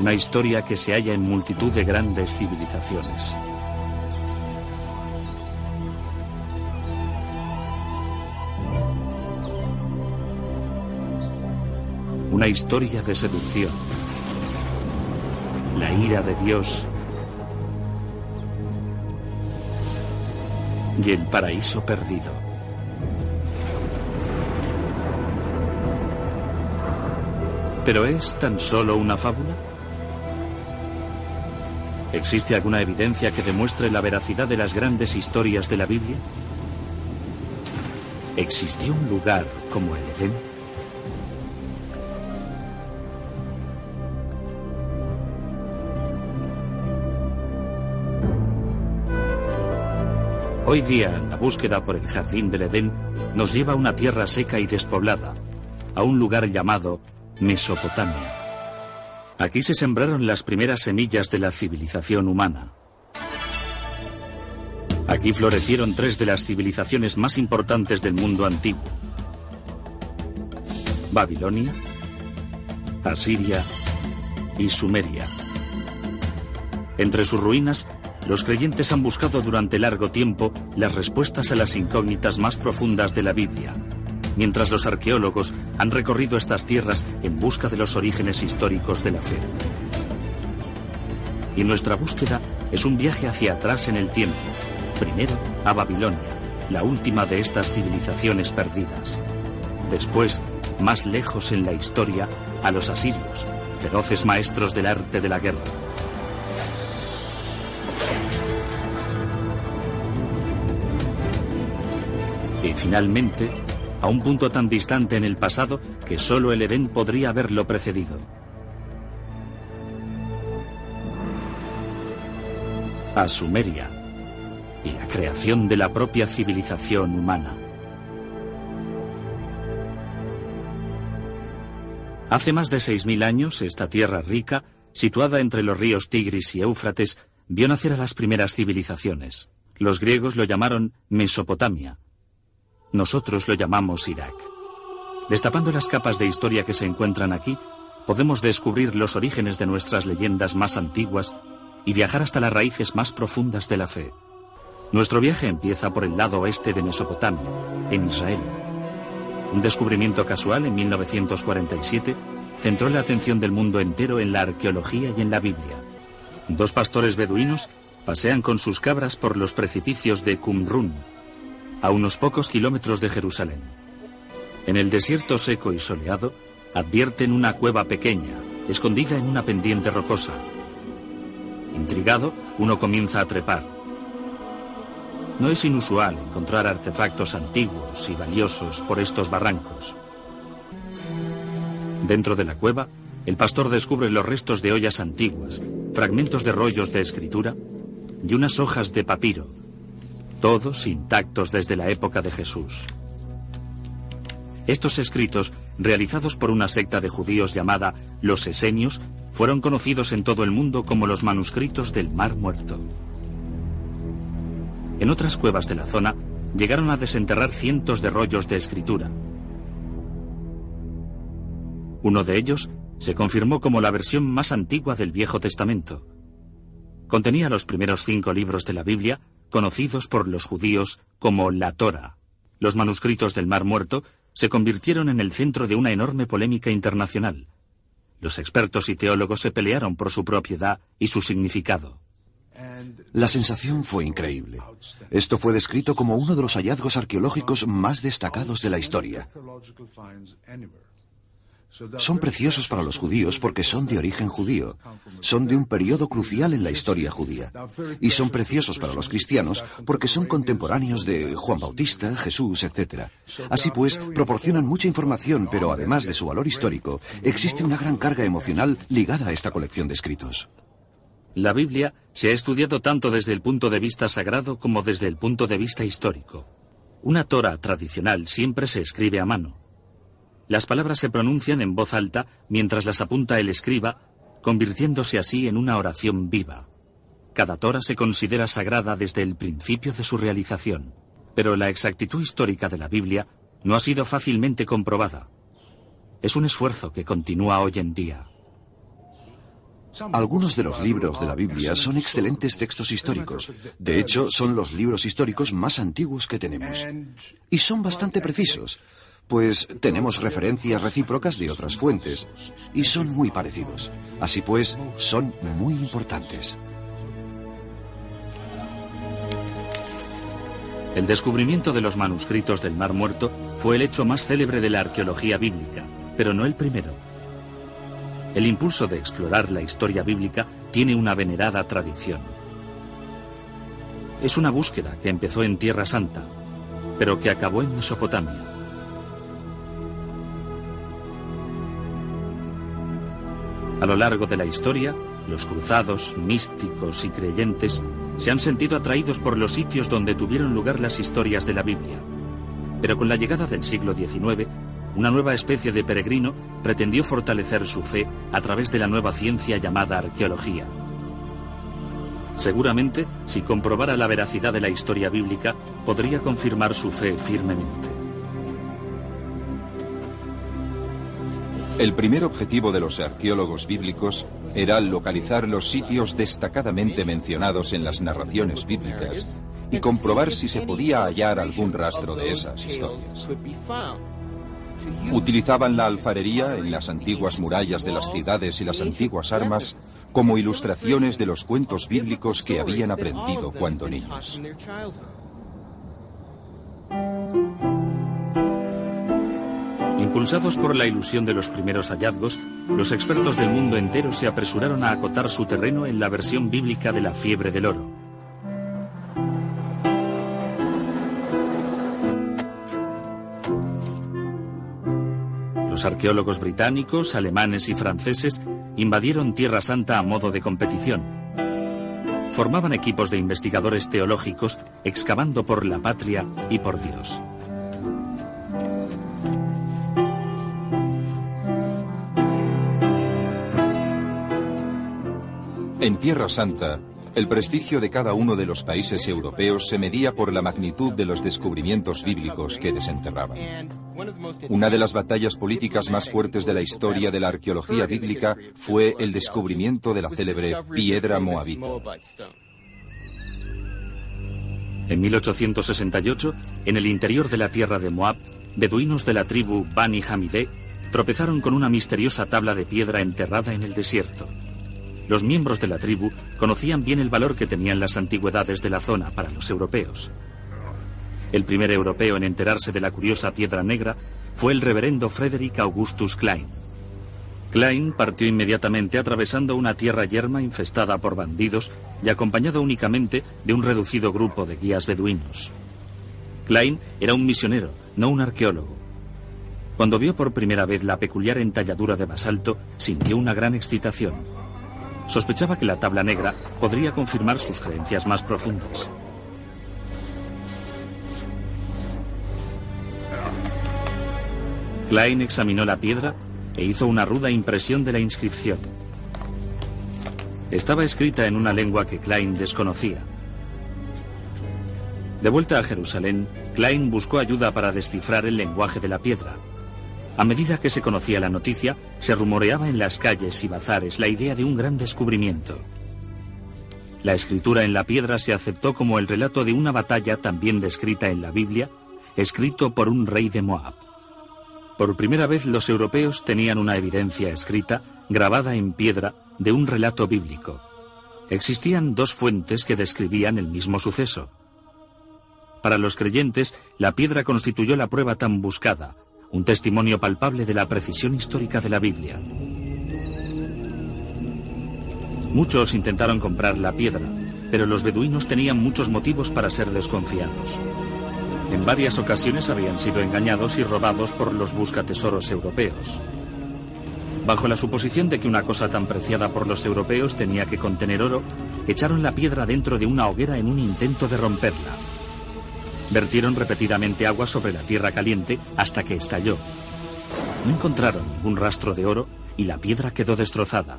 una historia que se halla en multitud de grandes civilizaciones. Una historia de seducción, la ira de Dios y el paraíso perdido. ¿Pero es tan solo una fábula? ¿Existe alguna evidencia que demuestre la veracidad de las grandes historias de la Biblia? ¿Existió un lugar como el Edén? Hoy día, la búsqueda por el jardín del Edén nos lleva a una tierra seca y despoblada, a un lugar llamado Mesopotamia. Aquí se sembraron las primeras semillas de la civilización humana. Aquí florecieron tres de las civilizaciones más importantes del mundo antiguo. Babilonia, Asiria y Sumeria. Entre sus ruinas, los creyentes han buscado durante largo tiempo las respuestas a las incógnitas más profundas de la Biblia, mientras los arqueólogos han recorrido estas tierras en busca de los orígenes históricos de la fe. Y nuestra búsqueda es un viaje hacia atrás en el tiempo, primero a Babilonia, la última de estas civilizaciones perdidas. Después, más lejos en la historia, a los asirios, feroces maestros del arte de la guerra. Y finalmente, a un punto tan distante en el pasado que solo el Edén podría haberlo precedido. A Sumeria y la creación de la propia civilización humana. Hace más de 6.000 años, esta tierra rica, situada entre los ríos Tigris y Éufrates, vio nacer a las primeras civilizaciones. Los griegos lo llamaron Mesopotamia, nosotros lo llamamos Irak. Destapando las capas de historia que se encuentran aquí, podemos descubrir los orígenes de nuestras leyendas más antiguas y viajar hasta las raíces más profundas de la fe. Nuestro viaje empieza por el lado oeste de Mesopotamia, en Israel. Un descubrimiento casual en 1947 centró la atención del mundo entero en la arqueología y en la Biblia. Dos pastores beduinos pasean con sus cabras por los precipicios de Qumrun, a unos pocos kilómetros de Jerusalén. En el desierto seco y soleado, advierten una cueva pequeña, escondida en una pendiente rocosa. Intrigado, uno comienza a trepar. No es inusual encontrar artefactos antiguos y valiosos por estos barrancos. Dentro de la cueva, el pastor descubre los restos de ollas antiguas, fragmentos de rollos de escritura y unas hojas de papiro, todos intactos desde la época de Jesús. Estos escritos, realizados por una secta de judíos llamada los Esenios, fueron conocidos en todo el mundo como los manuscritos del Mar Muerto. En otras cuevas de la zona llegaron a desenterrar cientos de rollos de escritura. Uno de ellos se confirmó como la versión más antigua del Viejo Testamento. Contenía los primeros cinco libros de la Biblia conocidos por los judíos como la Torah. Los manuscritos del Mar Muerto se convirtieron en el centro de una enorme polémica internacional. Los expertos y teólogos se pelearon por su propiedad y su significado. La sensación fue increíble. Esto fue descrito como uno de los hallazgos arqueológicos más destacados de la historia. Son preciosos para los judíos porque son de origen judío, son de un periodo crucial en la historia judía. Y son preciosos para los cristianos porque son contemporáneos de Juan Bautista, Jesús, etc. Así pues, proporcionan mucha información, pero además de su valor histórico, existe una gran carga emocional ligada a esta colección de escritos. La Biblia se ha estudiado tanto desde el punto de vista sagrado como desde el punto de vista histórico. Una Torah tradicional siempre se escribe a mano. Las palabras se pronuncian en voz alta mientras las apunta el escriba, convirtiéndose así en una oración viva. Cada Torah se considera sagrada desde el principio de su realización, pero la exactitud histórica de la Biblia no ha sido fácilmente comprobada. Es un esfuerzo que continúa hoy en día. Algunos de los libros de la Biblia son excelentes textos históricos. De hecho, son los libros históricos más antiguos que tenemos. Y son bastante precisos, pues tenemos referencias recíprocas de otras fuentes. Y son muy parecidos. Así pues, son muy importantes. El descubrimiento de los manuscritos del Mar Muerto fue el hecho más célebre de la arqueología bíblica, pero no el primero. El impulso de explorar la historia bíblica tiene una venerada tradición. Es una búsqueda que empezó en Tierra Santa, pero que acabó en Mesopotamia. A lo largo de la historia, los cruzados, místicos y creyentes se han sentido atraídos por los sitios donde tuvieron lugar las historias de la Biblia. Pero con la llegada del siglo XIX, una nueva especie de peregrino pretendió fortalecer su fe a través de la nueva ciencia llamada arqueología. Seguramente, si comprobara la veracidad de la historia bíblica, podría confirmar su fe firmemente. El primer objetivo de los arqueólogos bíblicos era localizar los sitios destacadamente mencionados en las narraciones bíblicas y comprobar si se podía hallar algún rastro de esas historias. Utilizaban la alfarería en las antiguas murallas de las ciudades y las antiguas armas como ilustraciones de los cuentos bíblicos que habían aprendido cuando niños. Impulsados por la ilusión de los primeros hallazgos, los expertos del mundo entero se apresuraron a acotar su terreno en la versión bíblica de la fiebre del oro. Los arqueólogos británicos, alemanes y franceses invadieron Tierra Santa a modo de competición. Formaban equipos de investigadores teológicos excavando por la patria y por Dios. En Tierra Santa, el prestigio de cada uno de los países europeos se medía por la magnitud de los descubrimientos bíblicos que desenterraban. Una de las batallas políticas más fuertes de la historia de la arqueología bíblica fue el descubrimiento de la célebre piedra moabita. En 1868, en el interior de la tierra de Moab, beduinos de la tribu Bani Hamideh tropezaron con una misteriosa tabla de piedra enterrada en el desierto. Los miembros de la tribu conocían bien el valor que tenían las antigüedades de la zona para los europeos. El primer europeo en enterarse de la curiosa piedra negra fue el reverendo Frederick Augustus Klein. Klein partió inmediatamente atravesando una tierra yerma infestada por bandidos y acompañado únicamente de un reducido grupo de guías beduinos. Klein era un misionero, no un arqueólogo. Cuando vio por primera vez la peculiar entalladura de basalto, sintió una gran excitación. Sospechaba que la tabla negra podría confirmar sus creencias más profundas. Klein examinó la piedra e hizo una ruda impresión de la inscripción. Estaba escrita en una lengua que Klein desconocía. De vuelta a Jerusalén, Klein buscó ayuda para descifrar el lenguaje de la piedra. A medida que se conocía la noticia, se rumoreaba en las calles y bazares la idea de un gran descubrimiento. La escritura en la piedra se aceptó como el relato de una batalla también descrita en la Biblia, escrito por un rey de Moab. Por primera vez los europeos tenían una evidencia escrita, grabada en piedra, de un relato bíblico. Existían dos fuentes que describían el mismo suceso. Para los creyentes, la piedra constituyó la prueba tan buscada, un testimonio palpable de la precisión histórica de la Biblia. Muchos intentaron comprar la piedra, pero los beduinos tenían muchos motivos para ser desconfiados. En varias ocasiones habían sido engañados y robados por los buscatesoros europeos. Bajo la suposición de que una cosa tan preciada por los europeos tenía que contener oro, echaron la piedra dentro de una hoguera en un intento de romperla. Vertieron repetidamente agua sobre la tierra caliente hasta que estalló. No encontraron ningún rastro de oro y la piedra quedó destrozada.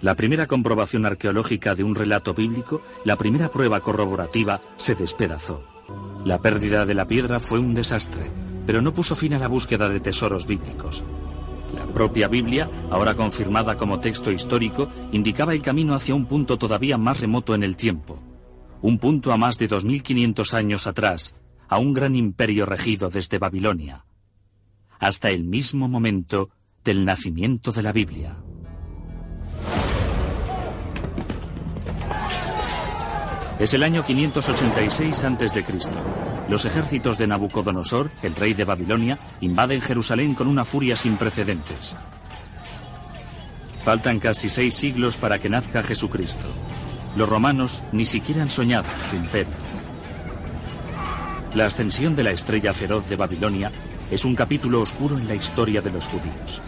La primera comprobación arqueológica de un relato bíblico, la primera prueba corroborativa, se despedazó. La pérdida de la piedra fue un desastre, pero no puso fin a la búsqueda de tesoros bíblicos. La propia Biblia, ahora confirmada como texto histórico, indicaba el camino hacia un punto todavía más remoto en el tiempo. Un punto a más de 2500 años atrás, a un gran imperio regido desde Babilonia. Hasta el mismo momento del nacimiento de la Biblia. Es el año 586 a.C. Los ejércitos de Nabucodonosor, el rey de Babilonia, invaden Jerusalén con una furia sin precedentes. Faltan casi seis siglos para que nazca Jesucristo. Los romanos ni siquiera han soñado su imperio. La ascensión de la estrella feroz de Babilonia es un capítulo oscuro en la historia de los judíos.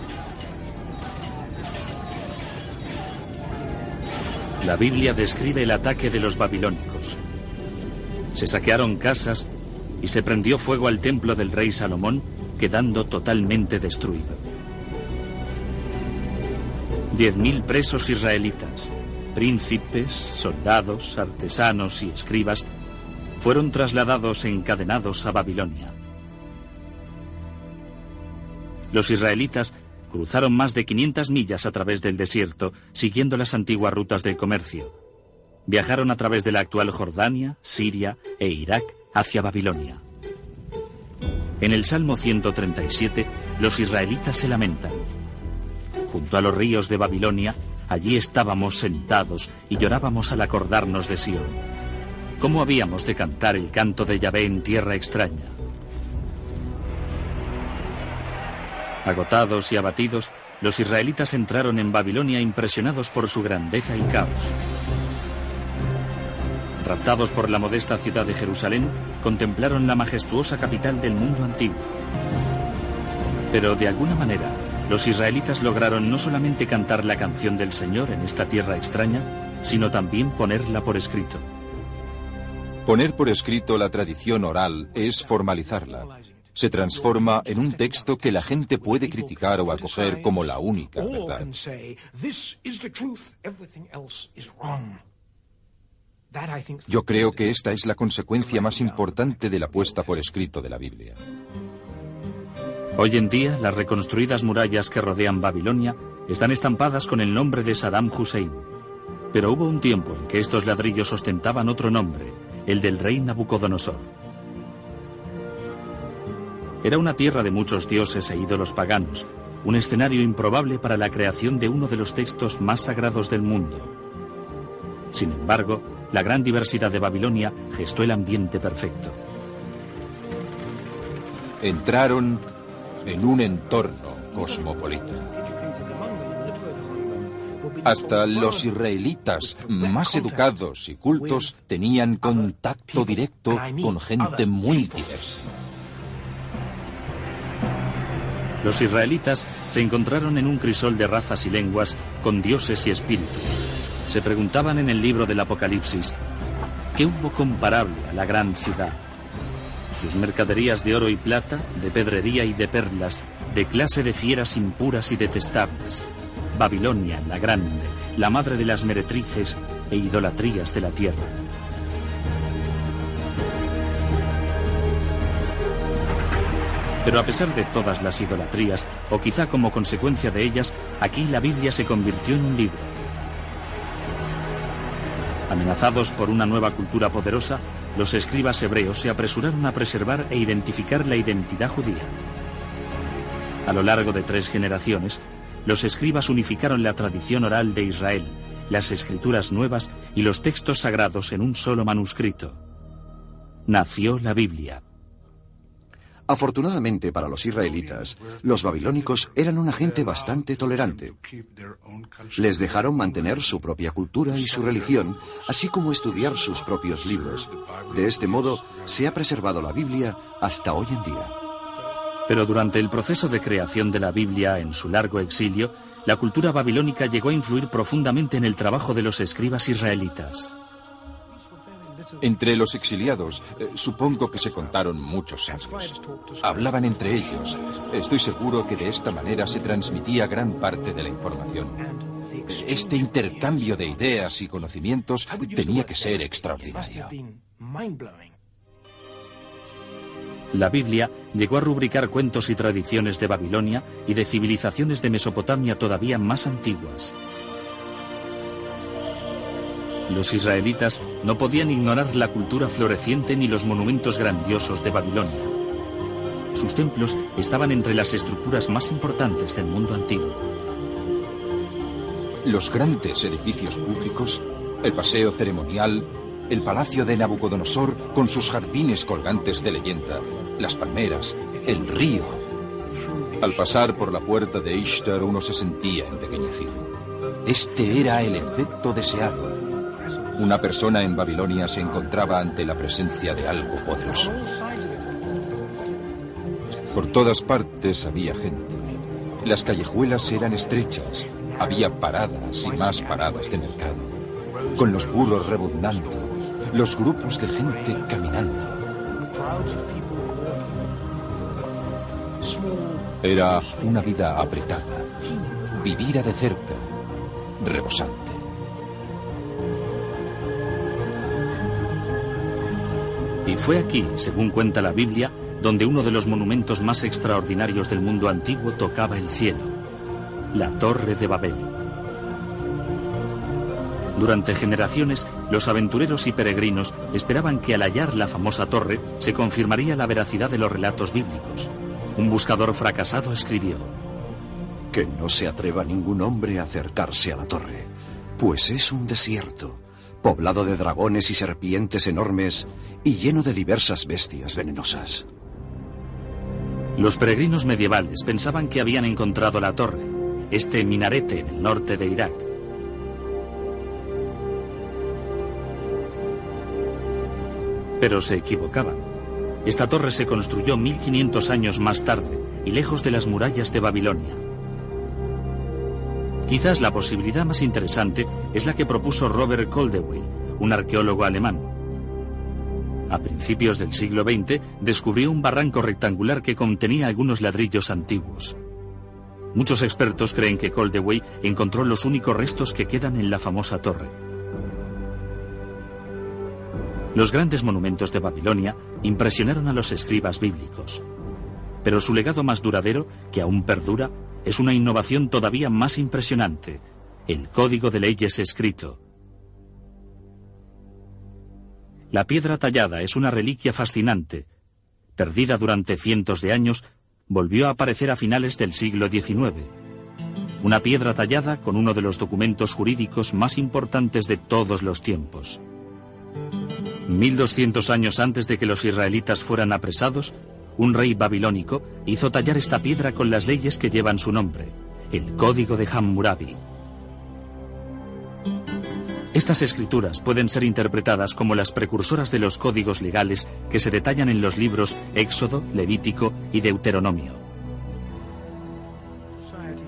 La Biblia describe el ataque de los babilónicos. Se saquearon casas y se prendió fuego al templo del rey Salomón, quedando totalmente destruido. Diez mil presos israelitas, príncipes, soldados, artesanos y escribas, fueron trasladados encadenados a Babilonia. Los israelitas Cruzaron más de 500 millas a través del desierto, siguiendo las antiguas rutas del comercio. Viajaron a través de la actual Jordania, Siria e Irak hacia Babilonia. En el Salmo 137, los israelitas se lamentan. Junto a los ríos de Babilonia, allí estábamos sentados y llorábamos al acordarnos de Sión. ¿Cómo habíamos de cantar el canto de Yahvé en tierra extraña? Agotados y abatidos, los israelitas entraron en Babilonia impresionados por su grandeza y caos. Raptados por la modesta ciudad de Jerusalén, contemplaron la majestuosa capital del mundo antiguo. Pero de alguna manera, los israelitas lograron no solamente cantar la canción del Señor en esta tierra extraña, sino también ponerla por escrito. Poner por escrito la tradición oral es formalizarla se transforma en un texto que la gente puede criticar o acoger como la única verdad. Yo creo que esta es la consecuencia más importante de la puesta por escrito de la Biblia. Hoy en día, las reconstruidas murallas que rodean Babilonia están estampadas con el nombre de Saddam Hussein. Pero hubo un tiempo en que estos ladrillos ostentaban otro nombre, el del rey Nabucodonosor. Era una tierra de muchos dioses e ídolos paganos, un escenario improbable para la creación de uno de los textos más sagrados del mundo. Sin embargo, la gran diversidad de Babilonia gestó el ambiente perfecto. Entraron en un entorno cosmopolita. Hasta los israelitas más educados y cultos tenían contacto directo con gente muy diversa. Los israelitas se encontraron en un crisol de razas y lenguas con dioses y espíritus. Se preguntaban en el libro del Apocalipsis, ¿qué hubo comparable a la gran ciudad? Sus mercaderías de oro y plata, de pedrería y de perlas, de clase de fieras impuras y detestables. Babilonia, la grande, la madre de las meretrices e idolatrías de la tierra. Pero a pesar de todas las idolatrías, o quizá como consecuencia de ellas, aquí la Biblia se convirtió en un libro. Amenazados por una nueva cultura poderosa, los escribas hebreos se apresuraron a preservar e identificar la identidad judía. A lo largo de tres generaciones, los escribas unificaron la tradición oral de Israel, las escrituras nuevas y los textos sagrados en un solo manuscrito. Nació la Biblia. Afortunadamente para los israelitas, los babilónicos eran una gente bastante tolerante. Les dejaron mantener su propia cultura y su religión, así como estudiar sus propios libros. De este modo, se ha preservado la Biblia hasta hoy en día. Pero durante el proceso de creación de la Biblia en su largo exilio, la cultura babilónica llegó a influir profundamente en el trabajo de los escribas israelitas. Entre los exiliados, eh, supongo que se contaron muchos años. Hablaban entre ellos. Estoy seguro que de esta manera se transmitía gran parte de la información. Este intercambio de ideas y conocimientos tenía que ser extraordinario. La Biblia llegó a rubricar cuentos y tradiciones de Babilonia y de civilizaciones de Mesopotamia todavía más antiguas. Los israelitas no podían ignorar la cultura floreciente ni los monumentos grandiosos de Babilonia. Sus templos estaban entre las estructuras más importantes del mundo antiguo. Los grandes edificios públicos, el paseo ceremonial, el palacio de Nabucodonosor con sus jardines colgantes de leyenda, las palmeras, el río. Al pasar por la puerta de Ishtar uno se sentía empequeñecido. Este era el efecto deseado. Una persona en Babilonia se encontraba ante la presencia de algo poderoso. Por todas partes había gente. Las callejuelas eran estrechas. Había paradas y más paradas de mercado. Con los burros rebuznando. Los grupos de gente caminando. Era una vida apretada, vivida de cerca, rebosante. Y fue aquí, según cuenta la Biblia, donde uno de los monumentos más extraordinarios del mundo antiguo tocaba el cielo, la Torre de Babel. Durante generaciones, los aventureros y peregrinos esperaban que al hallar la famosa torre se confirmaría la veracidad de los relatos bíblicos. Un buscador fracasado escribió, Que no se atreva ningún hombre a acercarse a la torre, pues es un desierto, poblado de dragones y serpientes enormes y lleno de diversas bestias venenosas. Los peregrinos medievales pensaban que habían encontrado la torre, este minarete en el norte de Irak. Pero se equivocaban. Esta torre se construyó 1500 años más tarde y lejos de las murallas de Babilonia. Quizás la posibilidad más interesante es la que propuso Robert Coldewey, un arqueólogo alemán. A principios del siglo XX descubrió un barranco rectangular que contenía algunos ladrillos antiguos. Muchos expertos creen que Coldewey encontró los únicos restos que quedan en la famosa torre. Los grandes monumentos de Babilonia impresionaron a los escribas bíblicos. Pero su legado más duradero, que aún perdura, es una innovación todavía más impresionante, el código de leyes escrito. La piedra tallada es una reliquia fascinante. Perdida durante cientos de años, volvió a aparecer a finales del siglo XIX. Una piedra tallada con uno de los documentos jurídicos más importantes de todos los tiempos. 1200 años antes de que los israelitas fueran apresados, un rey babilónico hizo tallar esta piedra con las leyes que llevan su nombre, el Código de Hammurabi. Estas escrituras pueden ser interpretadas como las precursoras de los códigos legales que se detallan en los libros Éxodo, Levítico y Deuteronomio.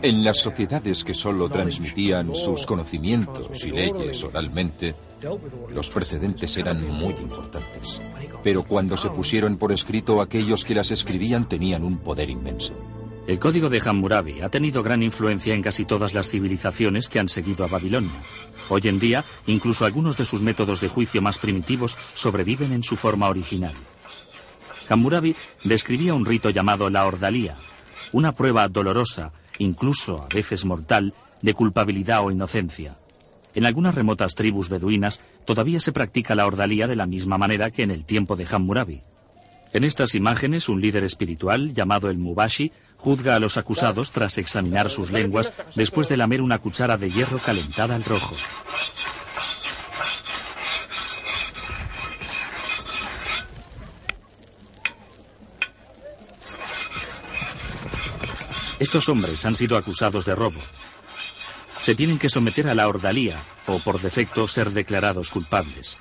En las sociedades que solo transmitían sus conocimientos y leyes oralmente, los precedentes eran muy importantes, pero cuando se pusieron por escrito aquellos que las escribían tenían un poder inmenso. El código de Hammurabi ha tenido gran influencia en casi todas las civilizaciones que han seguido a Babilonia. Hoy en día, incluso algunos de sus métodos de juicio más primitivos sobreviven en su forma original. Hammurabi describía un rito llamado la ordalía, una prueba dolorosa, incluso a veces mortal, de culpabilidad o inocencia. En algunas remotas tribus beduinas todavía se practica la ordalía de la misma manera que en el tiempo de Hammurabi. En estas imágenes, un líder espiritual, llamado el Mubashi, juzga a los acusados tras examinar sus lenguas después de lamer una cuchara de hierro calentada al rojo. Estos hombres han sido acusados de robo. Se tienen que someter a la ordalía o, por defecto, ser declarados culpables.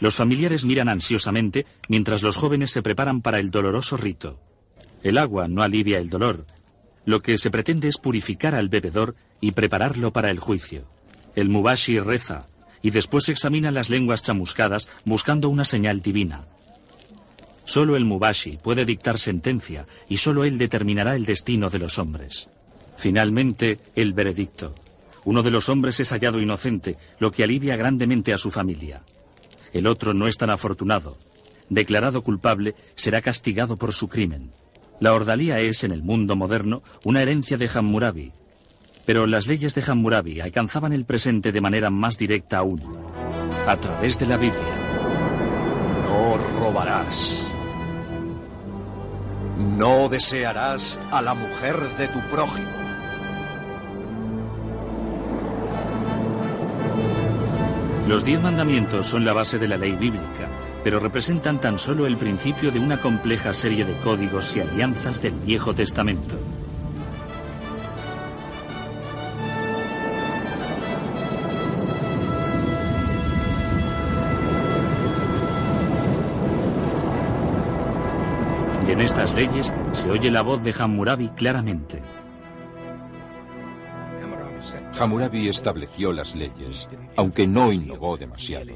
Los familiares miran ansiosamente mientras los jóvenes se preparan para el doloroso rito. El agua no alivia el dolor. Lo que se pretende es purificar al bebedor y prepararlo para el juicio. El Mubashi reza y después examina las lenguas chamuscadas buscando una señal divina. Solo el Mubashi puede dictar sentencia y solo él determinará el destino de los hombres. Finalmente, el veredicto. Uno de los hombres es hallado inocente, lo que alivia grandemente a su familia. El otro no es tan afortunado. Declarado culpable, será castigado por su crimen. La ordalía es, en el mundo moderno, una herencia de Hammurabi. Pero las leyes de Hammurabi alcanzaban el presente de manera más directa aún, a través de la Biblia. No robarás. No desearás a la mujer de tu prójimo. Los diez mandamientos son la base de la ley bíblica, pero representan tan solo el principio de una compleja serie de códigos y alianzas del Viejo Testamento. Y en estas leyes se oye la voz de Hammurabi claramente. Hammurabi estableció las leyes, aunque no innovó demasiado.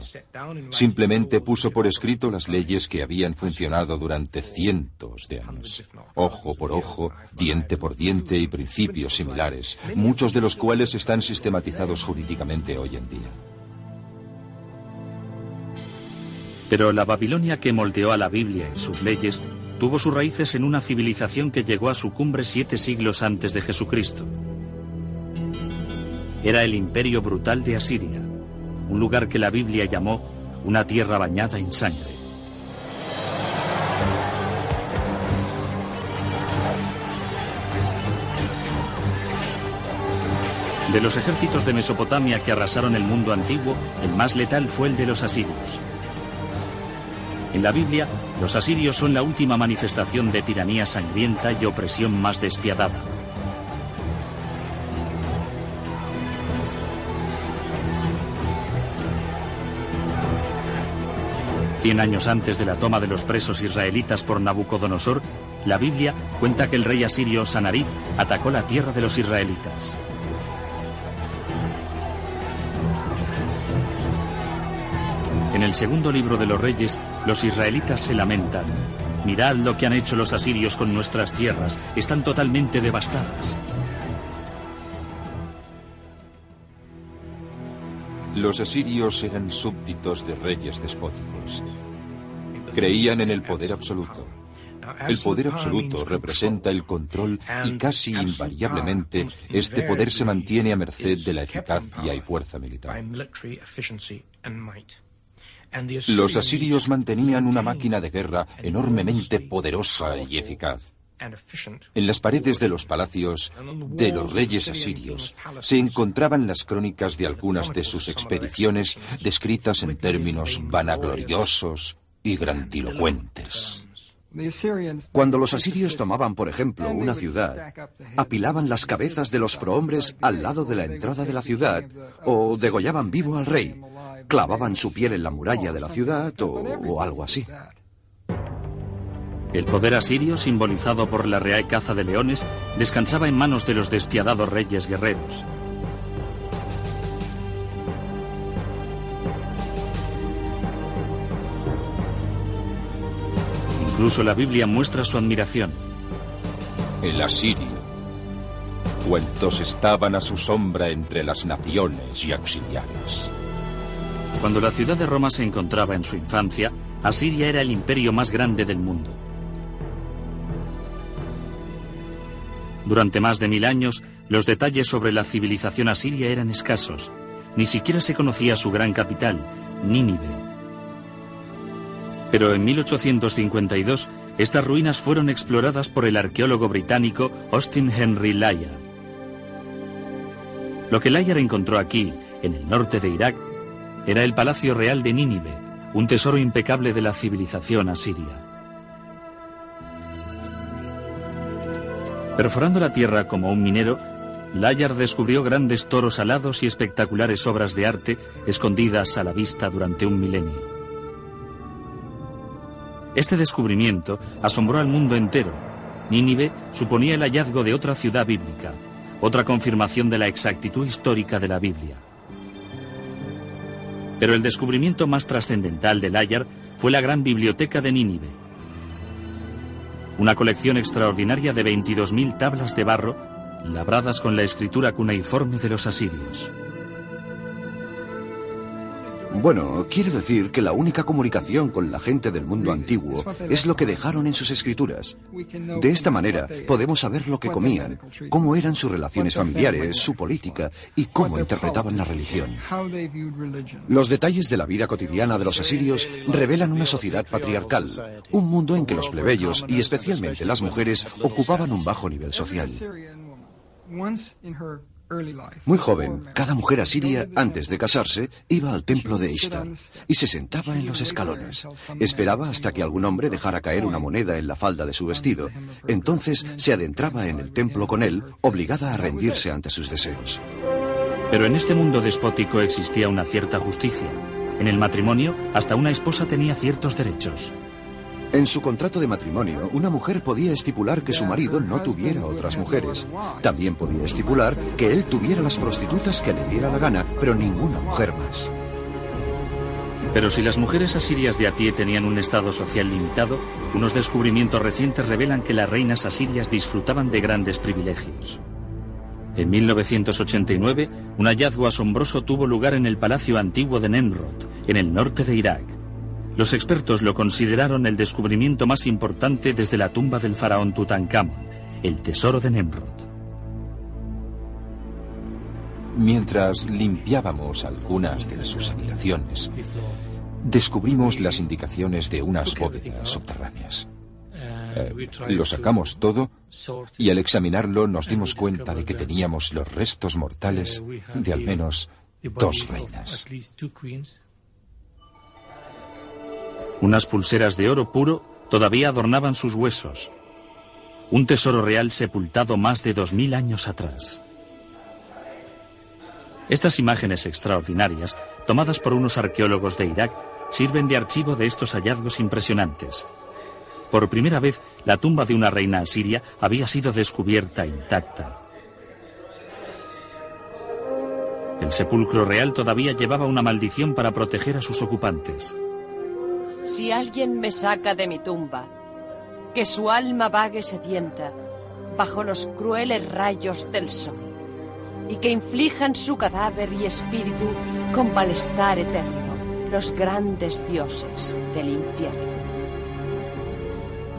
Simplemente puso por escrito las leyes que habían funcionado durante cientos de años. Ojo por ojo, diente por diente y principios similares, muchos de los cuales están sistematizados jurídicamente hoy en día. Pero la Babilonia que moldeó a la Biblia y sus leyes tuvo sus raíces en una civilización que llegó a su cumbre siete siglos antes de Jesucristo. Era el imperio brutal de Asiria, un lugar que la Biblia llamó una tierra bañada en sangre. De los ejércitos de Mesopotamia que arrasaron el mundo antiguo, el más letal fue el de los asirios. En la Biblia, los asirios son la última manifestación de tiranía sangrienta y opresión más despiadada. Cien años antes de la toma de los presos israelitas por Nabucodonosor, la Biblia cuenta que el rey asirio Sanarib atacó la tierra de los israelitas. En el segundo libro de los reyes, los israelitas se lamentan. Mirad lo que han hecho los asirios con nuestras tierras, están totalmente devastadas. Los asirios eran súbditos de reyes despóticos. Creían en el poder absoluto. El poder absoluto representa el control y casi invariablemente este poder se mantiene a merced de la eficacia y fuerza militar. Los asirios mantenían una máquina de guerra enormemente poderosa y eficaz. En las paredes de los palacios de los reyes asirios se encontraban las crónicas de algunas de sus expediciones descritas en términos vanagloriosos y grandilocuentes. Cuando los asirios tomaban, por ejemplo, una ciudad, apilaban las cabezas de los prohombres al lado de la entrada de la ciudad o degollaban vivo al rey, clavaban su piel en la muralla de la ciudad o, o algo así. El poder asirio, simbolizado por la real caza de leones, descansaba en manos de los despiadados reyes guerreros. Incluso la Biblia muestra su admiración. El asirio. Cuentos estaban a su sombra entre las naciones y auxiliares. Cuando la ciudad de Roma se encontraba en su infancia, Asiria era el imperio más grande del mundo. Durante más de mil años, los detalles sobre la civilización asiria eran escasos. Ni siquiera se conocía su gran capital, Nínive. Pero en 1852, estas ruinas fueron exploradas por el arqueólogo británico Austin Henry Layard. Lo que Layard encontró aquí, en el norte de Irak, era el Palacio Real de Nínive, un tesoro impecable de la civilización asiria. Perforando la tierra como un minero, Layard descubrió grandes toros alados y espectaculares obras de arte escondidas a la vista durante un milenio. Este descubrimiento asombró al mundo entero. Nínive suponía el hallazgo de otra ciudad bíblica, otra confirmación de la exactitud histórica de la Biblia. Pero el descubrimiento más trascendental de Layard fue la gran biblioteca de Nínive. Una colección extraordinaria de 22.000 tablas de barro labradas con la escritura cuneiforme de los asirios. Bueno, quiere decir que la única comunicación con la gente del mundo antiguo es lo que dejaron en sus escrituras. De esta manera podemos saber lo que comían, cómo eran sus relaciones familiares, su política y cómo interpretaban la religión. Los detalles de la vida cotidiana de los asirios revelan una sociedad patriarcal, un mundo en que los plebeyos y especialmente las mujeres ocupaban un bajo nivel social. Muy joven, cada mujer asiria, antes de casarse, iba al templo de Ishtar y se sentaba en los escalones. Esperaba hasta que algún hombre dejara caer una moneda en la falda de su vestido. Entonces se adentraba en el templo con él, obligada a rendirse ante sus deseos. Pero en este mundo despótico existía una cierta justicia. En el matrimonio, hasta una esposa tenía ciertos derechos. En su contrato de matrimonio, una mujer podía estipular que su marido no tuviera otras mujeres. También podía estipular que él tuviera las prostitutas que le diera la gana, pero ninguna mujer más. Pero si las mujeres asirias de a pie tenían un estado social limitado, unos descubrimientos recientes revelan que las reinas asirias disfrutaban de grandes privilegios. En 1989, un hallazgo asombroso tuvo lugar en el Palacio Antiguo de Nemrod, en el norte de Irak. Los expertos lo consideraron el descubrimiento más importante desde la tumba del faraón Tutankamón, el tesoro de Nemrod. Mientras limpiábamos algunas de sus habitaciones, descubrimos las indicaciones de unas bóvedas subterráneas. Eh, lo sacamos todo y al examinarlo nos dimos cuenta de que teníamos los restos mortales de al menos dos reinas. Unas pulseras de oro puro todavía adornaban sus huesos. Un tesoro real sepultado más de dos mil años atrás. Estas imágenes extraordinarias, tomadas por unos arqueólogos de Irak, sirven de archivo de estos hallazgos impresionantes. Por primera vez, la tumba de una reina asiria había sido descubierta intacta. El sepulcro real todavía llevaba una maldición para proteger a sus ocupantes. Si alguien me saca de mi tumba, que su alma vague sedienta bajo los crueles rayos del sol, y que inflijan su cadáver y espíritu con malestar eterno los grandes dioses del infierno.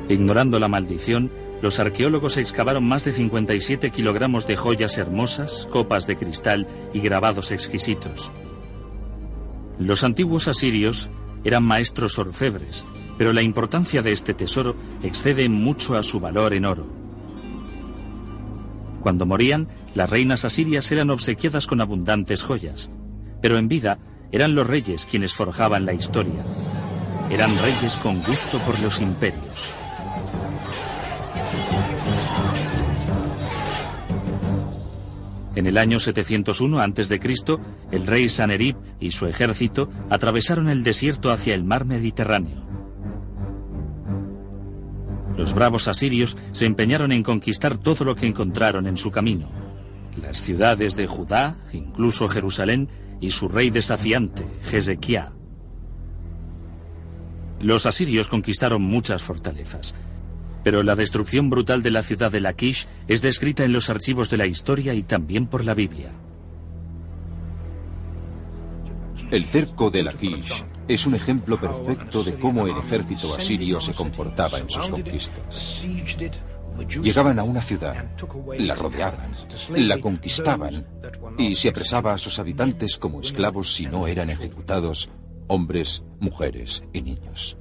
Ignorando la maldición, los arqueólogos excavaron más de 57 kilogramos de joyas hermosas, copas de cristal y grabados exquisitos. Los antiguos asirios eran maestros orfebres, pero la importancia de este tesoro excede mucho a su valor en oro. Cuando morían, las reinas asirias eran obsequiadas con abundantes joyas, pero en vida eran los reyes quienes forjaban la historia. Eran reyes con gusto por los imperios. En el año 701 a.C., el rey Sanerib y su ejército atravesaron el desierto hacia el mar Mediterráneo. Los bravos asirios se empeñaron en conquistar todo lo que encontraron en su camino. Las ciudades de Judá, incluso Jerusalén, y su rey desafiante, Hezequiah. Los asirios conquistaron muchas fortalezas, pero la destrucción brutal de la ciudad de Laquish es descrita en los archivos de la historia y también por la Biblia. El cerco de Laquish es un ejemplo perfecto de cómo el ejército asirio se comportaba en sus conquistas. Llegaban a una ciudad, la rodeaban, la conquistaban y se apresaba a sus habitantes como esclavos si no eran ejecutados hombres, mujeres y niños.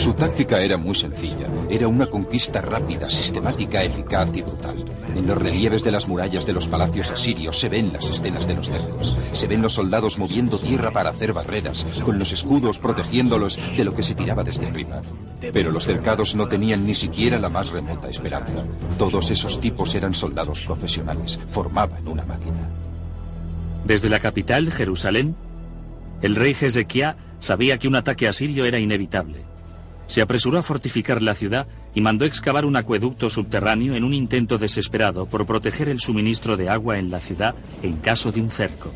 Su táctica era muy sencilla. Era una conquista rápida, sistemática, eficaz y brutal. En los relieves de las murallas de los palacios asirios se ven las escenas de los terrenos. Se ven los soldados moviendo tierra para hacer barreras, con los escudos protegiéndolos de lo que se tiraba desde arriba. Pero los cercados no tenían ni siquiera la más remota esperanza. Todos esos tipos eran soldados profesionales, formaban una máquina. Desde la capital, Jerusalén, el rey Hezekiah sabía que un ataque asirio era inevitable. Se apresuró a fortificar la ciudad y mandó excavar un acueducto subterráneo en un intento desesperado por proteger el suministro de agua en la ciudad en caso de un cerco.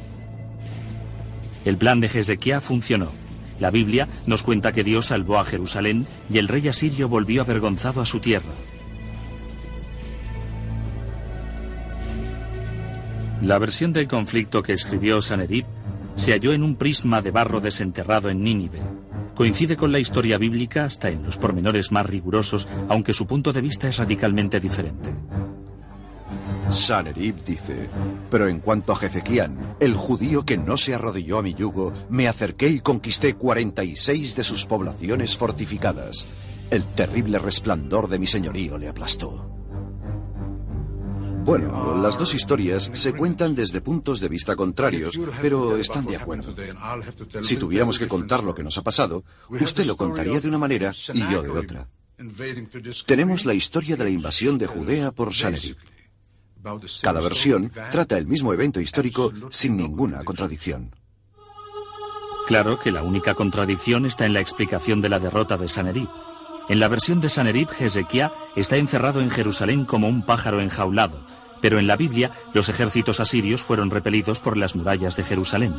El plan de Hezekiah funcionó. La Biblia nos cuenta que Dios salvó a Jerusalén y el rey asirio volvió avergonzado a su tierra. La versión del conflicto que escribió Sanerib se halló en un prisma de barro desenterrado en Nínive. Coincide con la historia bíblica hasta en los pormenores más rigurosos, aunque su punto de vista es radicalmente diferente. Sanerib dice, pero en cuanto a Jezequián, el judío que no se arrodilló a mi yugo, me acerqué y conquisté 46 de sus poblaciones fortificadas. El terrible resplandor de mi señorío le aplastó. Bueno, las dos historias se cuentan desde puntos de vista contrarios, pero están de acuerdo. Si tuviéramos que contar lo que nos ha pasado, usted lo contaría de una manera y yo de otra. Tenemos la historia de la invasión de Judea por Sanerib. Cada versión trata el mismo evento histórico sin ninguna contradicción. Claro que la única contradicción está en la explicación de la derrota de Sanerib. En la versión de Sanerib, Hezekiah está encerrado en Jerusalén como un pájaro enjaulado, pero en la Biblia los ejércitos asirios fueron repelidos por las murallas de Jerusalén.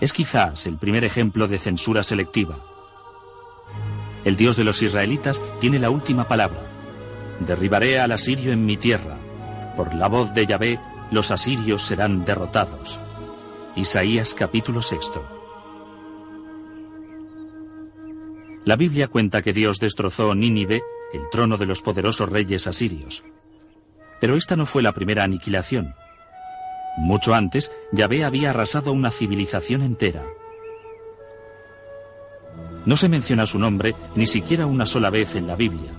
Es quizás el primer ejemplo de censura selectiva. El Dios de los israelitas tiene la última palabra. Derribaré al asirio en mi tierra. Por la voz de Yahvé, los asirios serán derrotados. Isaías capítulo sexto. La Biblia cuenta que Dios destrozó Nínive, el trono de los poderosos reyes asirios. Pero esta no fue la primera aniquilación. Mucho antes, Yahvé había arrasado una civilización entera. No se menciona su nombre ni siquiera una sola vez en la Biblia,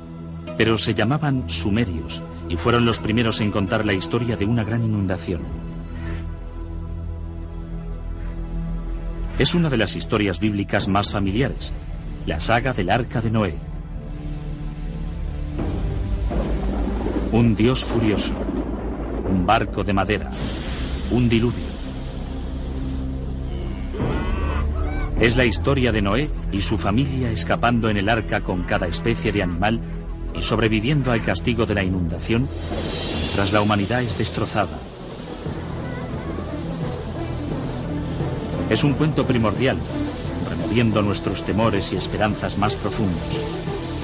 pero se llamaban sumerios y fueron los primeros en contar la historia de una gran inundación. Es una de las historias bíblicas más familiares, la saga del arca de Noé. Un dios furioso, un barco de madera, un diluvio. Es la historia de Noé y su familia escapando en el arca con cada especie de animal y sobreviviendo al castigo de la inundación mientras la humanidad es destrozada. Es un cuento primordial viendo nuestros temores y esperanzas más profundos.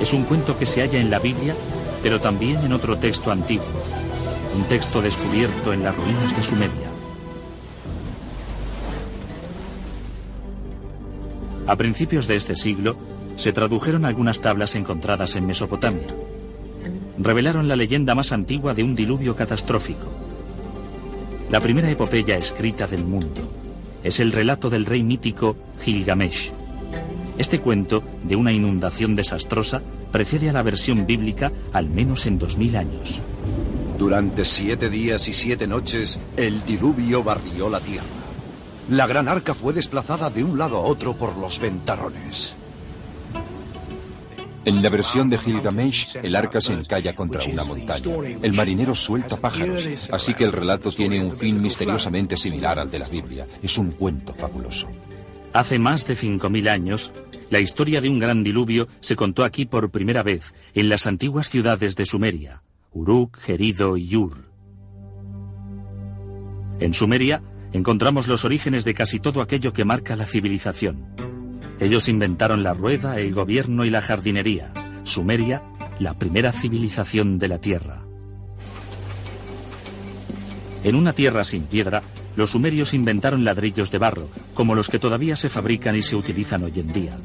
Es un cuento que se halla en la Biblia, pero también en otro texto antiguo, un texto descubierto en las ruinas de Sumeria. A principios de este siglo, se tradujeron algunas tablas encontradas en Mesopotamia. Revelaron la leyenda más antigua de un diluvio catastrófico. La primera epopeya escrita del mundo es el relato del rey mítico Gilgamesh. Este cuento de una inundación desastrosa precede a la versión bíblica al menos en dos mil años. Durante siete días y siete noches, el diluvio barrió la tierra. La gran arca fue desplazada de un lado a otro por los ventarrones. En la versión de Gilgamesh, el arca se encalla contra una montaña. El marinero suelta pájaros, así que el relato tiene un fin misteriosamente similar al de la Biblia. Es un cuento fabuloso. Hace más de 5.000 años, la historia de un gran diluvio se contó aquí por primera vez en las antiguas ciudades de Sumeria, Uruk, Gerido y Ur. En Sumeria encontramos los orígenes de casi todo aquello que marca la civilización. Ellos inventaron la rueda, el gobierno y la jardinería. Sumeria, la primera civilización de la Tierra. En una tierra sin piedra, los sumerios inventaron ladrillos de barro, como los que todavía se fabrican y se utilizan hoy en día.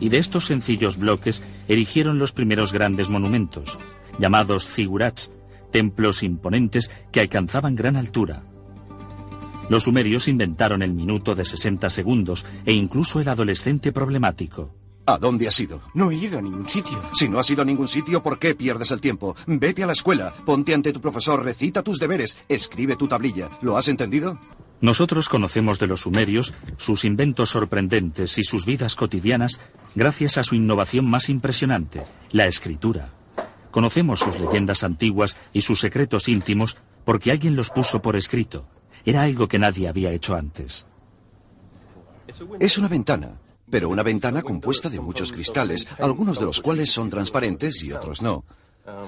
Y de estos sencillos bloques erigieron los primeros grandes monumentos, llamados zigurats, templos imponentes que alcanzaban gran altura, los sumerios inventaron el minuto de 60 segundos e incluso el adolescente problemático. ¿A dónde has ido? No he ido a ningún sitio. Si no has ido a ningún sitio, ¿por qué pierdes el tiempo? Vete a la escuela, ponte ante tu profesor, recita tus deberes, escribe tu tablilla. ¿Lo has entendido? Nosotros conocemos de los sumerios sus inventos sorprendentes y sus vidas cotidianas gracias a su innovación más impresionante, la escritura. Conocemos sus leyendas antiguas y sus secretos íntimos porque alguien los puso por escrito. Era algo que nadie había hecho antes. Es una ventana, pero una ventana compuesta de muchos cristales, algunos de los cuales son transparentes y otros no.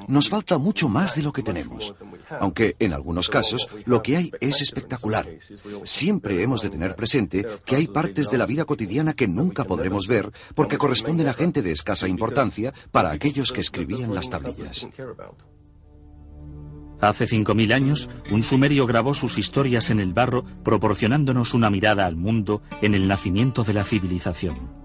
Nos falta mucho más de lo que tenemos, aunque en algunos casos lo que hay es espectacular. Siempre hemos de tener presente que hay partes de la vida cotidiana que nunca podremos ver porque corresponden a gente de escasa importancia para aquellos que escribían las tablillas. Hace 5.000 años, un sumerio grabó sus historias en el barro, proporcionándonos una mirada al mundo en el nacimiento de la civilización.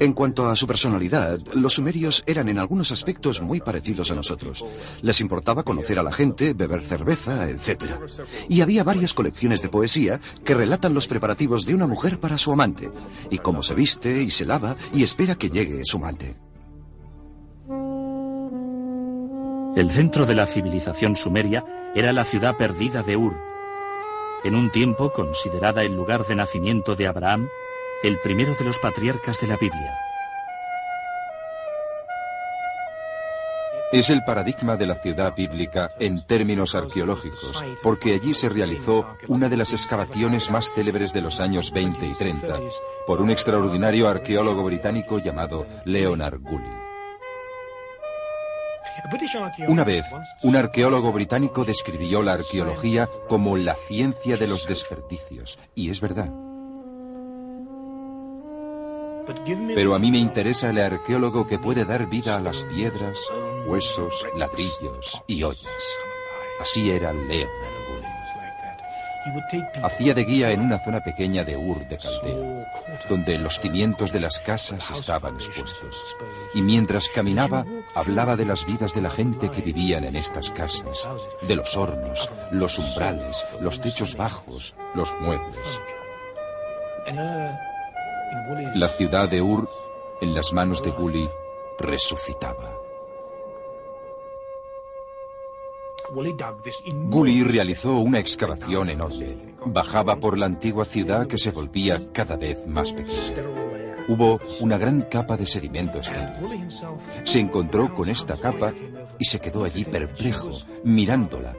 En cuanto a su personalidad, los sumerios eran en algunos aspectos muy parecidos a nosotros. Les importaba conocer a la gente, beber cerveza, etc. Y había varias colecciones de poesía que relatan los preparativos de una mujer para su amante, y cómo se viste y se lava y espera que llegue su amante. El centro de la civilización sumeria era la ciudad perdida de Ur, en un tiempo considerada el lugar de nacimiento de Abraham, el primero de los patriarcas de la Biblia. Es el paradigma de la ciudad bíblica en términos arqueológicos, porque allí se realizó una de las excavaciones más célebres de los años 20 y 30 por un extraordinario arqueólogo británico llamado Leonard Gully. Una vez, un arqueólogo británico describió la arqueología como la ciencia de los desperdicios, y es verdad. Pero a mí me interesa el arqueólogo que puede dar vida a las piedras, huesos, ladrillos y ollas. Así era Leonard Hacía de guía en una zona pequeña de Ur de Caldea, donde los cimientos de las casas estaban expuestos. Y mientras caminaba, hablaba de las vidas de la gente que vivían en estas casas, de los hornos, los umbrales, los techos bajos, los muebles. La ciudad de Ur, en las manos de Gully, resucitaba. Gully realizó una excavación enorme. Bajaba por la antigua ciudad que se volvía cada vez más pequeña. Hubo una gran capa de sedimento estéril. Se encontró con esta capa y se quedó allí perplejo, mirándola,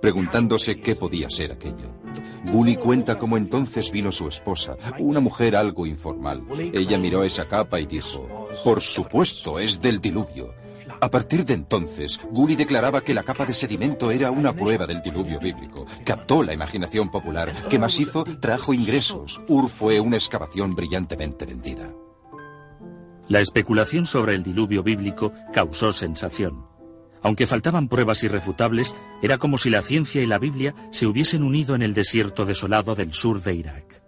preguntándose qué podía ser aquello. Gully cuenta cómo entonces vino su esposa, una mujer algo informal. Ella miró esa capa y dijo, por supuesto, es del diluvio. A partir de entonces, Gully declaraba que la capa de sedimento era una prueba del diluvio bíblico. Captó la imaginación popular. que más hizo? Trajo ingresos. Ur fue una excavación brillantemente vendida. La especulación sobre el diluvio bíblico causó sensación. Aunque faltaban pruebas irrefutables, era como si la ciencia y la Biblia se hubiesen unido en el desierto desolado del sur de Irak.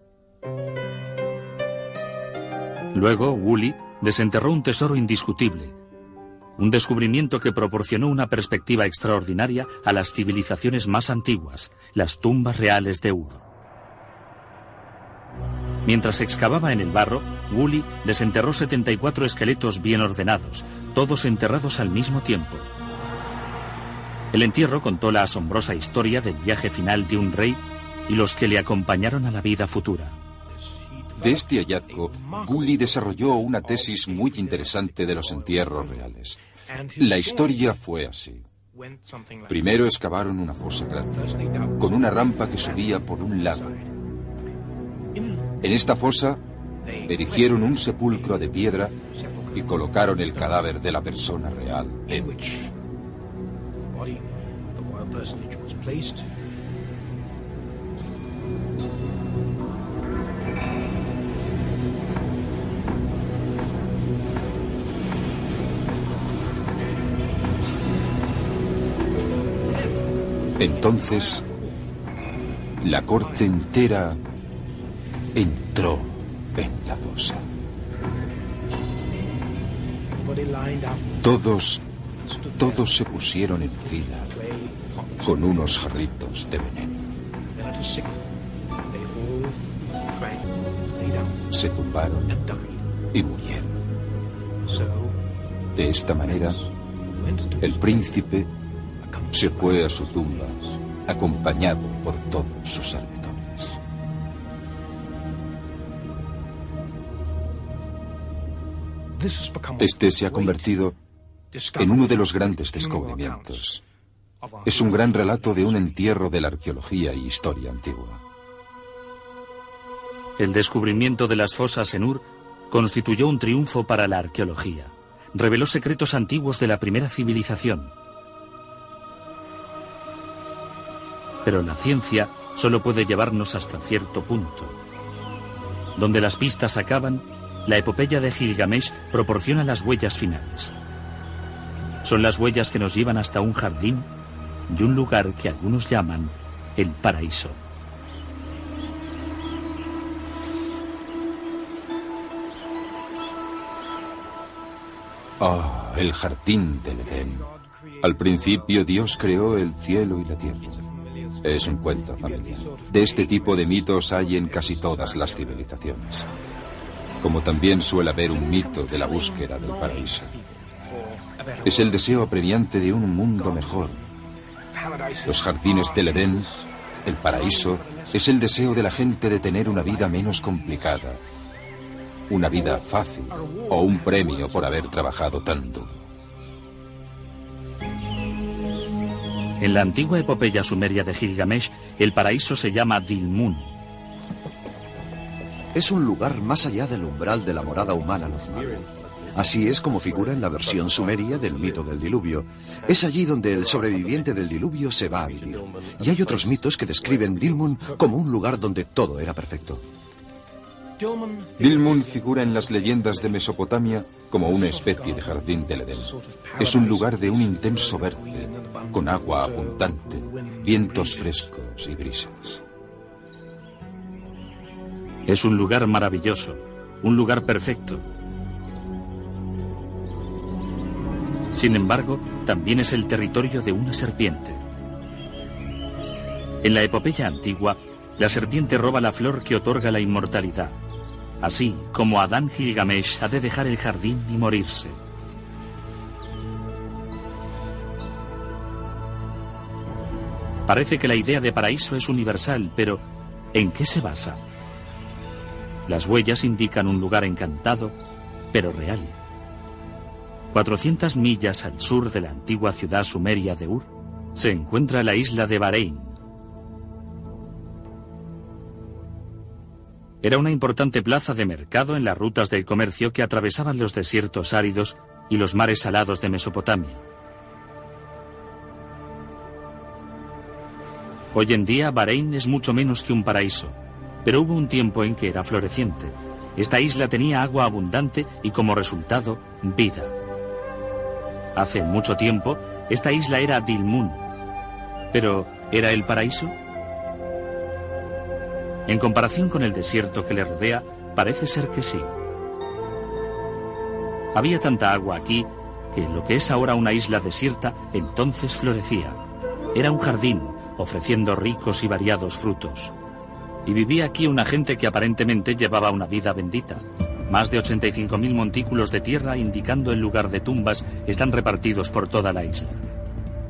Luego, Woolley desenterró un tesoro indiscutible, un descubrimiento que proporcionó una perspectiva extraordinaria a las civilizaciones más antiguas, las tumbas reales de Ur. Mientras excavaba en el barro, Woolley desenterró 74 esqueletos bien ordenados, todos enterrados al mismo tiempo. El entierro contó la asombrosa historia del viaje final de un rey y los que le acompañaron a la vida futura. De este hallazgo, Gully desarrolló una tesis muy interesante de los entierros reales. La historia fue así. Primero excavaron una fosa grande, con una rampa que subía por un lado. En esta fosa erigieron un sepulcro de piedra y colocaron el cadáver de la persona real dentro. Entonces, la corte entera entró en la fosa. Todos, todos se pusieron en fila con unos jarritos de veneno. Se tumbaron y murieron. De esta manera, el príncipe se fue a su tumba acompañado por todos sus servidores. Este se ha convertido en uno de los grandes descubrimientos. Es un gran relato de un entierro de la arqueología y historia antigua. El descubrimiento de las fosas en Ur constituyó un triunfo para la arqueología. Reveló secretos antiguos de la primera civilización. Pero la ciencia solo puede llevarnos hasta cierto punto. Donde las pistas acaban, la epopeya de Gilgamesh proporciona las huellas finales. Son las huellas que nos llevan hasta un jardín y un lugar que algunos llaman el paraíso. Ah, el jardín del Edén. Al principio Dios creó el cielo y la tierra. Es un cuento familiar. De este tipo de mitos hay en casi todas las civilizaciones. Como también suele haber un mito de la búsqueda del paraíso. Es el deseo apremiante de un mundo mejor. Los jardines del Edén, el paraíso, es el deseo de la gente de tener una vida menos complicada, una vida fácil o un premio por haber trabajado tanto. En la antigua epopeya sumeria de Gilgamesh, el paraíso se llama Dilmun. Es un lugar más allá del umbral de la morada humana normal. Así es como figura en la versión sumeria del mito del diluvio. Es allí donde el sobreviviente del diluvio se va a vivir. Y hay otros mitos que describen Dilmun como un lugar donde todo era perfecto. Dilmun figura en las leyendas de Mesopotamia como una especie de jardín del Edén. Es un lugar de un intenso verde, con agua abundante, vientos frescos y brisas. Es un lugar maravilloso, un lugar perfecto. Sin embargo, también es el territorio de una serpiente. En la epopeya antigua, la serpiente roba la flor que otorga la inmortalidad. Así como Adán Gilgamesh ha de dejar el jardín y morirse. Parece que la idea de paraíso es universal, pero ¿en qué se basa? Las huellas indican un lugar encantado, pero real. 400 millas al sur de la antigua ciudad sumeria de Ur, se encuentra la isla de Bahrein, Era una importante plaza de mercado en las rutas del comercio que atravesaban los desiertos áridos y los mares salados de Mesopotamia. Hoy en día Bahrein es mucho menos que un paraíso, pero hubo un tiempo en que era floreciente. Esta isla tenía agua abundante y como resultado, vida. Hace mucho tiempo, esta isla era Dilmun. Pero, ¿era el paraíso? En comparación con el desierto que le rodea, parece ser que sí. Había tanta agua aquí que lo que es ahora una isla desierta entonces florecía. Era un jardín, ofreciendo ricos y variados frutos. Y vivía aquí una gente que aparentemente llevaba una vida bendita. Más de 85.000 montículos de tierra indicando el lugar de tumbas están repartidos por toda la isla.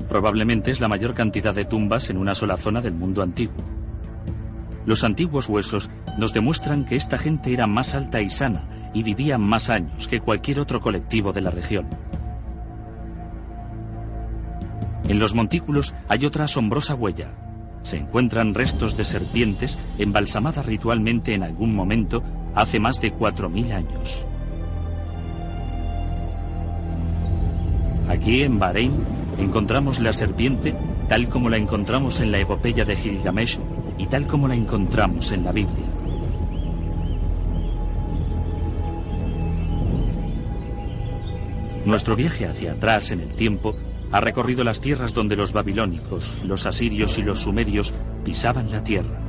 Probablemente es la mayor cantidad de tumbas en una sola zona del mundo antiguo. Los antiguos huesos nos demuestran que esta gente era más alta y sana y vivía más años que cualquier otro colectivo de la región. En los montículos hay otra asombrosa huella. Se encuentran restos de serpientes embalsamadas ritualmente en algún momento hace más de 4.000 años. Aquí en Bahrein encontramos la serpiente tal como la encontramos en la epopeya de Gilgamesh y tal como la encontramos en la Biblia. Nuestro viaje hacia atrás en el tiempo ha recorrido las tierras donde los babilónicos, los asirios y los sumerios pisaban la tierra.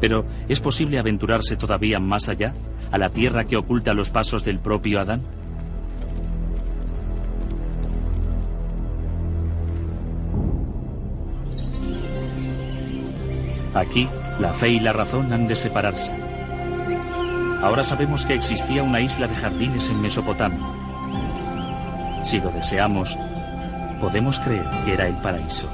Pero, ¿es posible aventurarse todavía más allá, a la tierra que oculta los pasos del propio Adán? Aquí, la fe y la razón han de separarse. Ahora sabemos que existía una isla de jardines en Mesopotamia. Si lo deseamos, podemos creer que era el paraíso.